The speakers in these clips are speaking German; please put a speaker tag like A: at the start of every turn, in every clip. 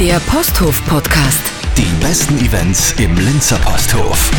A: Der Posthof Podcast.
B: Die besten Events im Linzer Posthof.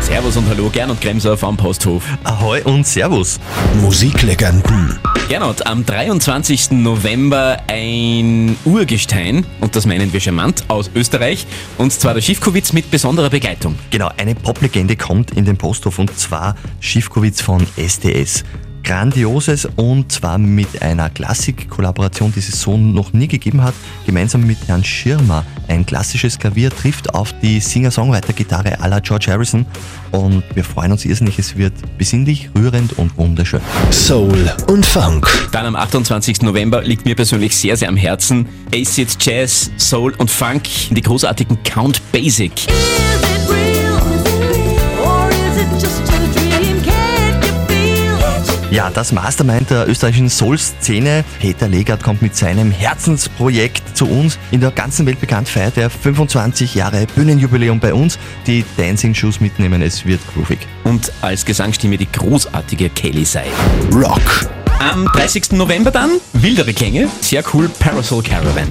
C: Servus und Hallo, Gernot Kremser vom Posthof.
D: Ahoi und Servus.
B: Musiklegenden,
C: Gernot, am 23. November ein Urgestein, und das meinen wir charmant, aus Österreich, und zwar der Schiffkowitz mit besonderer Begleitung.
D: Genau, eine Poplegende kommt in den Posthof und zwar Schiffkowitz von STS. Grandioses und zwar mit einer Klassik-Kollaboration, die es so noch nie gegeben hat, gemeinsam mit Herrn Schirmer. Ein klassisches Klavier trifft auf die Singer-Songwriter-Gitarre à la George Harrison und wir freuen uns irrsinnig, es wird besinnlich, rührend und wunderschön.
B: Soul und Funk.
C: Dann am 28. November liegt mir persönlich sehr, sehr am Herzen Acid Jazz, Soul und Funk, die großartigen Count Basic.
D: Ja, das Mastermind der österreichischen Soul-Szene, Peter Legert, kommt mit seinem Herzensprojekt zu uns. In der ganzen Welt bekannt feiert er 25 Jahre Bühnenjubiläum bei uns. Die Dancing Shoes mitnehmen, es wird groovig.
C: Und als Gesangsstimme die großartige Kelly Sei.
B: Rock.
C: Am 30. November dann wildere Klänge, sehr cool Parasol Caravan.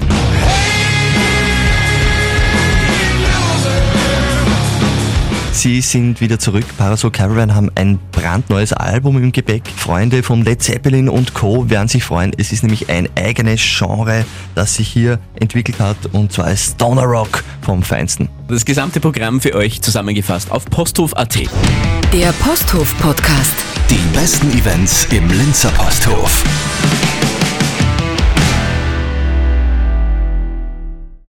D: Sie sind wieder zurück. Parasol Caravan haben ein brandneues Album im Gepäck. Freunde von Led Zeppelin und Co. werden sich freuen. Es ist nämlich ein eigenes Genre, das sich hier entwickelt hat und zwar als Stoner Rock vom Feinsten.
C: Das gesamte Programm für euch zusammengefasst auf posthof.at.
A: Der Posthof Podcast.
B: Die besten Events im Linzer Posthof.